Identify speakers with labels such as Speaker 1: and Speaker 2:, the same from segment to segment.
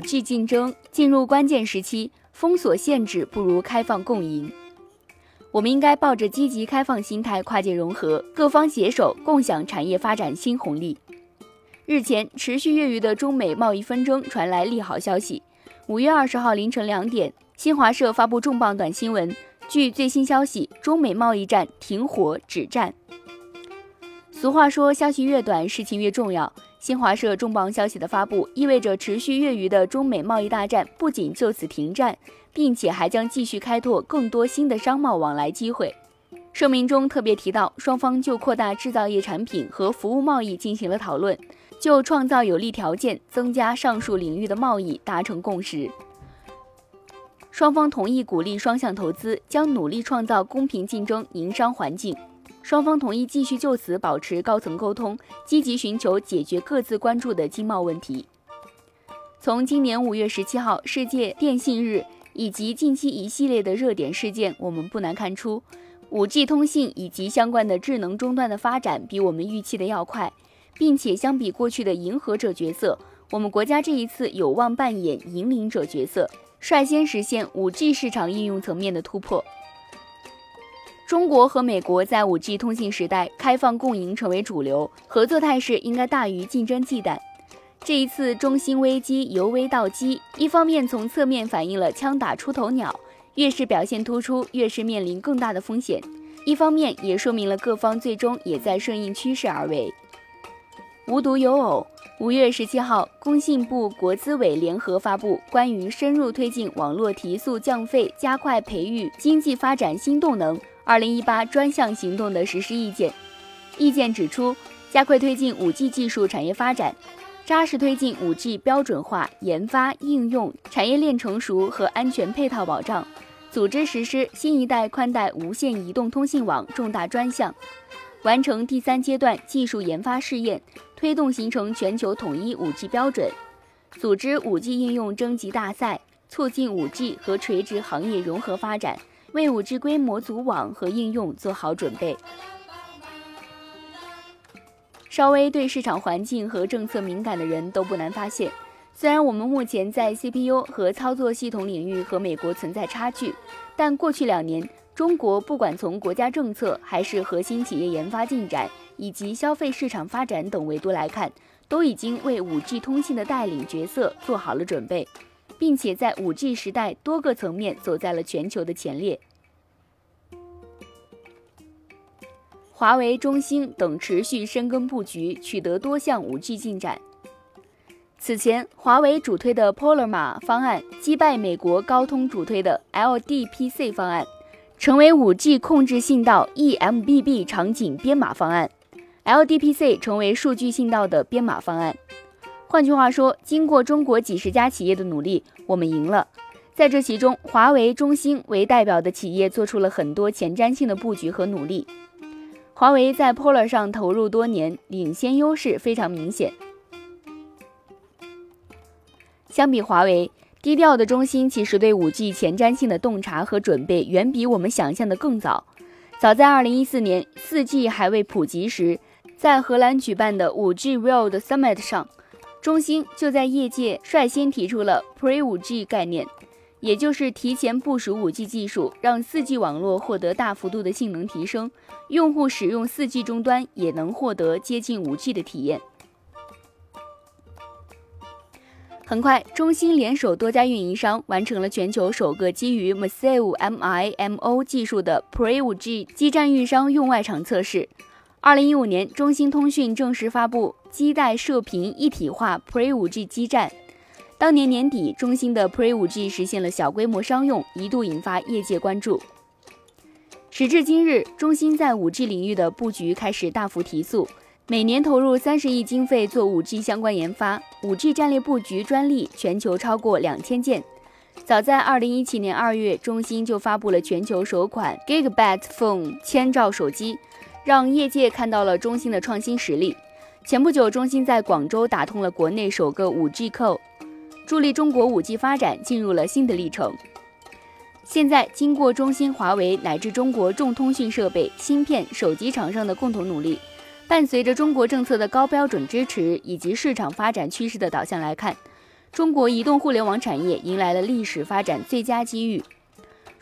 Speaker 1: 5G 竞争进入关键时期，封锁限制不如开放共赢。我们应该抱着积极开放心态跨界融合，各方携手共享产业发展新红利。日前，持续月余的中美贸易纷争传来利好消息。五月二十号凌晨两点，新华社发布重磅短新闻。据最新消息，中美贸易战停火止战。俗话说，消息越短，事情越重要。新华社重磅消息的发布，意味着持续月余的中美贸易大战不仅就此停战，并且还将继续开拓更多新的商贸往来机会。声明中特别提到，双方就扩大制造业产品和服务贸易进行了讨论，就创造有利条件增加上述领域的贸易达成共识。双方同意鼓励双向投资，将努力创造公平竞争营商环境。双方同意继续就此保持高层沟通，积极寻求解决各自关注的经贸问题。从今年五月十七号世界电信日以及近期一系列的热点事件，我们不难看出，五 G 通信以及相关的智能终端的发展比我们预期的要快，并且相比过去的迎合者角色，我们国家这一次有望扮演引领者角色。率先实现 5G 市场应用层面的突破。中国和美国在 5G 通信时代开放共赢成为主流，合作态势应该大于竞争忌惮。这一次中兴危机由危到机，一方面从侧面反映了枪打出头鸟，越是表现突出，越是面临更大的风险；一方面也说明了各方最终也在顺应趋势而为。无独有偶。五月十七号，工信部、国资委联合发布关于深入推进网络提速降费、加快培育经济发展新动能（二零一八专项行动）的实施意见。意见指出，加快推进五 G 技术产业发展，扎实推进五 G 标准化研发、应用、产业链成熟和安全配套保障，组织实施新一代宽带无线移动通信网重大专项，完成第三阶段技术研发试验。推动形成全球统一 5G 标准，组织 5G 应用征集大赛，促进 5G 和垂直行业融合发展，为 5G 规模组网和应用做好准备。稍微对市场环境和政策敏感的人都不难发现，虽然我们目前在 CPU 和操作系统领域和美国存在差距，但过去两年，中国不管从国家政策还是核心企业研发进展。以及消费市场发展等维度来看，都已经为 5G 通信的带领角色做好了准备，并且在 5G 时代多个层面走在了全球的前列。华为、中兴等持续深耕布局，取得多项 5G 进展。此前，华为主推的 Polar 码方案击败美国高通主推的 LDPC 方案，成为 5G 控制信道 eMBB 场景编码方案。LDPC 成为数据信道的编码方案。换句话说，经过中国几十家企业的努力，我们赢了。在这其中，华为、中兴为代表的企业做出了很多前瞻性的布局和努力。华为在 Polar 上投入多年，领先优势非常明显。相比华为，低调的中兴其实对 5G 前瞻性的洞察和准备，远比我们想象的更早。早在2014年，4G 还未普及时。在荷兰举办的 5G World Summit 上，中兴就在业界率先提出了 Pre-5G 概念，也就是提前部署 5G 技术，让 4G 网络获得大幅度的性能提升，用户使用 4G 终端也能获得接近 5G 的体验。很快，中兴联手多家运营商，完成了全球首个基于 Massive MIMO 技术的 Pre-5G 基站预商用外场测试。二零一五年，中兴通讯正式发布基带射频一体化 Pre 五 G 基站。当年年底，中兴的 Pre 五 G 实现了小规模商用，一度引发业界关注。时至今日，中兴在五 G 领域的布局开始大幅提速，每年投入三十亿经费做五 G 相关研发，五 G 战略布局专利全球超过两千件。早在二零一七年二月，中兴就发布了全球首款 Gigabit Phone 千兆手机。让业界看到了中兴的创新实力。前不久，中兴在广州打通了国内首个 5G 扣，助力中国 5G 发展进入了新的历程。现在，经过中兴、华为乃至中国重通讯设备、芯片、手机厂商的共同努力，伴随着中国政策的高标准支持以及市场发展趋势的导向来看，中国移动互联网产业迎来了历史发展最佳机遇。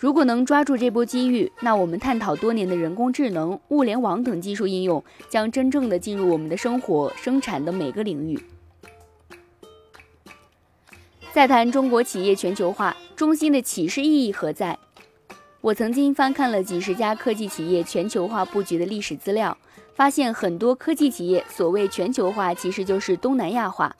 Speaker 1: 如果能抓住这波机遇，那我们探讨多年的人工智能、物联网等技术应用将真正的进入我们的生活、生产的每个领域。再谈中国企业全球化中心的启示意义何在？我曾经翻看了几十家科技企业全球化布局的历史资料，发现很多科技企业所谓全球化，其实就是东南亚化。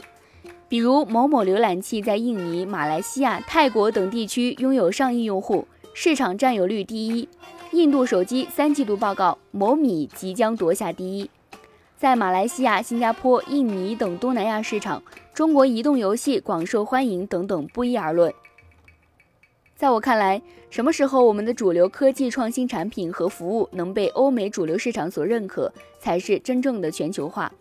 Speaker 1: 比如某某浏览器在印尼、马来西亚、泰国等地区拥有上亿用户，市场占有率第一。印度手机三季度报告，某米即将夺下第一。在马来西亚、新加坡、印尼等东南亚市场，中国移动游戏广受欢迎等等不一而论。在我看来，什么时候我们的主流科技创新产品和服务能被欧美主流市场所认可，才是真正的全球化。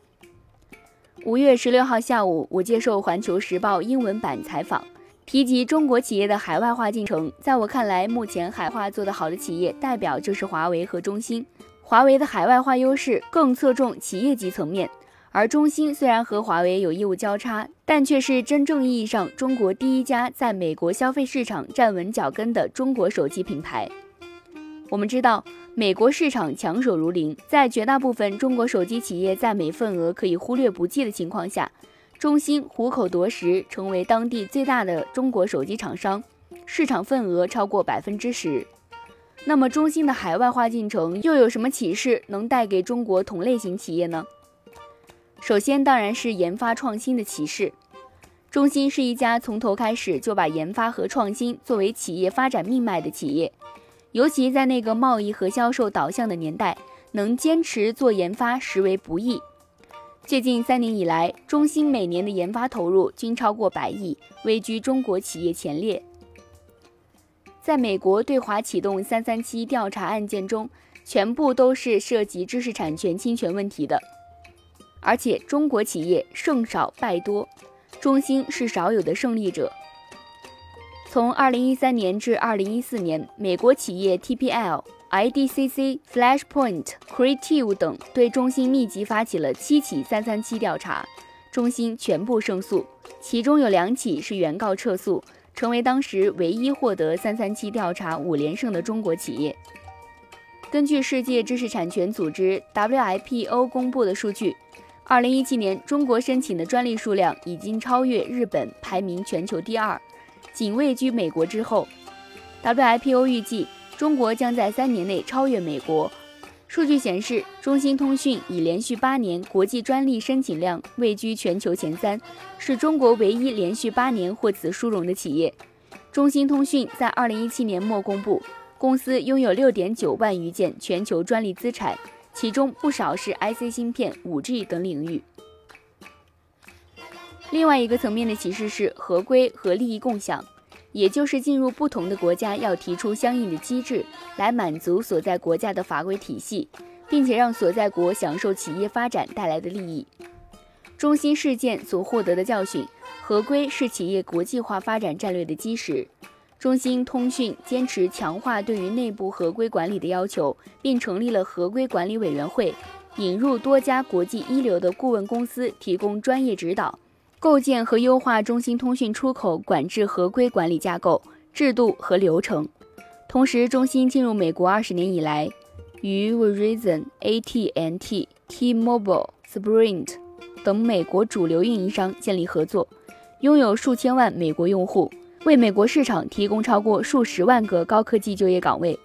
Speaker 1: 五月十六号下午，我接受《环球时报》英文版采访，提及中国企业的海外化进程。在我看来，目前海化做得好的企业代表就是华为和中兴。华为的海外化优势更侧重企业级层面，而中兴虽然和华为有业务交叉，但却是真正意义上中国第一家在美国消费市场站稳脚跟的中国手机品牌。我们知道。美国市场强手如林，在绝大部分中国手机企业在美份额可以忽略不计的情况下，中兴虎口夺食，成为当地最大的中国手机厂商，市场份额超过百分之十。那么，中兴的海外化进程又有什么启示能带给中国同类型企业呢？首先，当然是研发创新的启示。中兴是一家从头开始就把研发和创新作为企业发展命脉的企业。尤其在那个贸易和销售导向的年代，能坚持做研发实为不易。最近三年以来，中兴每年的研发投入均超过百亿，位居中国企业前列。在美国对华启动“三三七”调查案件中，全部都是涉及知识产权侵权问题的，而且中国企业胜少败多，中兴是少有的胜利者。从二零一三年至二零一四年，美国企业 TPL、IDCC、Flashpoint、Creative 等对中兴密集发起了七起“三三七”调查，中兴全部胜诉，其中有两起是原告撤诉，成为当时唯一获得“三三七”调查五连胜的中国企业。根据世界知识产权组织 WIPO 公布的数据，二零一七年中国申请的专利数量已经超越日本，排名全球第二。仅位居美国之后，WIPO 预计中国将在三年内超越美国。数据显示，中兴通讯已连续八年国际专利申请量位居全球前三，是中国唯一连续八年获此殊荣的企业。中兴通讯在二零一七年末公布，公司拥有六点九万余件全球专利资产，其中不少是 IC 芯片、五 G 等领域。另外一个层面的启示是合规和利益共享，也就是进入不同的国家要提出相应的机制来满足所在国家的法规体系，并且让所在国享受企业发展带来的利益。中兴事件所获得的教训，合规是企业国际化发展战略的基石。中兴通讯坚持强化对于内部合规管理的要求，并成立了合规管理委员会，引入多家国际一流的顾问公司提供专业指导。构建和优化中兴通讯出口管制合规管理架构、制度和流程。同时，中兴进入美国二十年以来，与 Verizon、AT&T、T-Mobile、Sprint 等美国主流运营商建立合作，拥有数千万美国用户，为美国市场提供超过数十万个高科技就业岗位。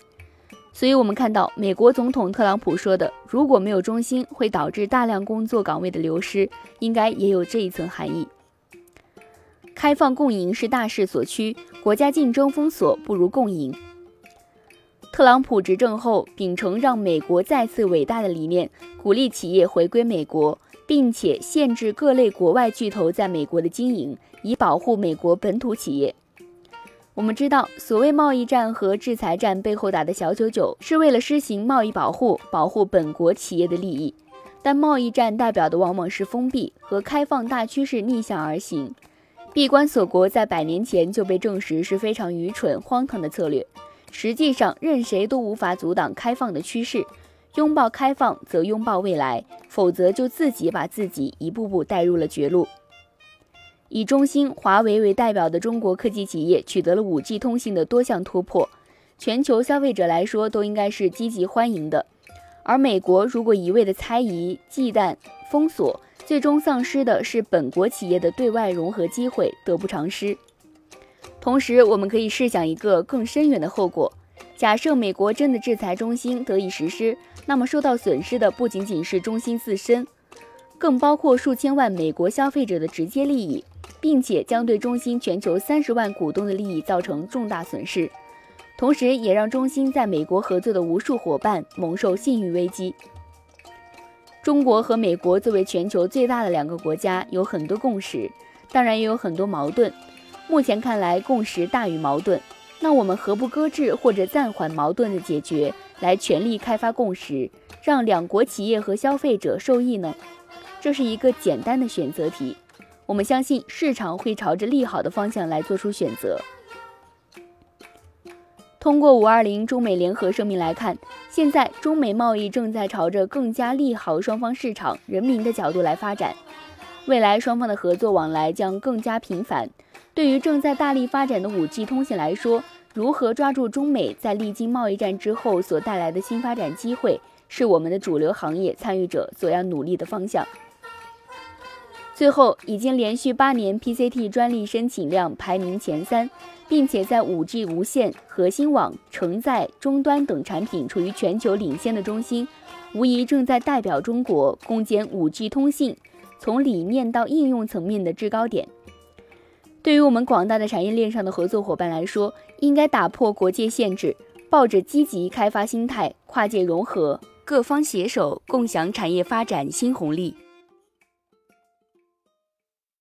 Speaker 1: 所以，我们看到美国总统特朗普说的“如果没有中心，会导致大量工作岗位的流失”，应该也有这一层含义。开放共赢是大势所趋，国家竞争封锁不如共赢。特朗普执政后，秉承让美国再次伟大的理念，鼓励企业回归美国，并且限制各类国外巨头在美国的经营，以保护美国本土企业。我们知道，所谓贸易战和制裁战背后打的小九九，是为了施行贸易保护，保护本国企业的利益。但贸易战代表的往往是封闭和开放大趋势逆向而行。闭关锁国在百年前就被证实是非常愚蠢荒唐的策略。实际上，任谁都无法阻挡开放的趋势。拥抱开放，则拥抱未来；否则，就自己把自己一步步带入了绝路。以中兴、华为为代表的中国科技企业取得了 5G 通信的多项突破，全球消费者来说都应该是积极欢迎的。而美国如果一味的猜疑、忌惮、封锁，最终丧失的是本国企业的对外融合机会，得不偿失。同时，我们可以试想一个更深远的后果：假设美国真的制裁中兴得以实施，那么受到损失的不仅仅是中兴自身，更包括数千万美国消费者的直接利益。并且将对中兴全球三十万股东的利益造成重大损失，同时也让中兴在美国合作的无数伙伴蒙受信誉危机。中国和美国作为全球最大的两个国家，有很多共识，当然也有很多矛盾。目前看来，共识大于矛盾。那我们何不搁置或者暂缓矛盾的解决，来全力开发共识，让两国企业和消费者受益呢？这是一个简单的选择题。我们相信市场会朝着利好的方向来做出选择。通过五二零中美联合声明来看，现在中美贸易正在朝着更加利好双方市场、人民的角度来发展。未来双方的合作往来将更加频繁。对于正在大力发展的五 G 通信来说，如何抓住中美在历经贸易战之后所带来的新发展机会，是我们的主流行业参与者所要努力的方向。最后，已经连续八年 PCT 专利申请量排名前三，并且在 5G 无线、核心网、承载终端等产品处于全球领先的中兴，无疑正在代表中国攻坚 5G 通信从理念到应用层面的制高点。对于我们广大的产业链上的合作伙伴来说，应该打破国界限制，抱着积极开发心态，跨界融合，各方携手，共享产业发展新红利。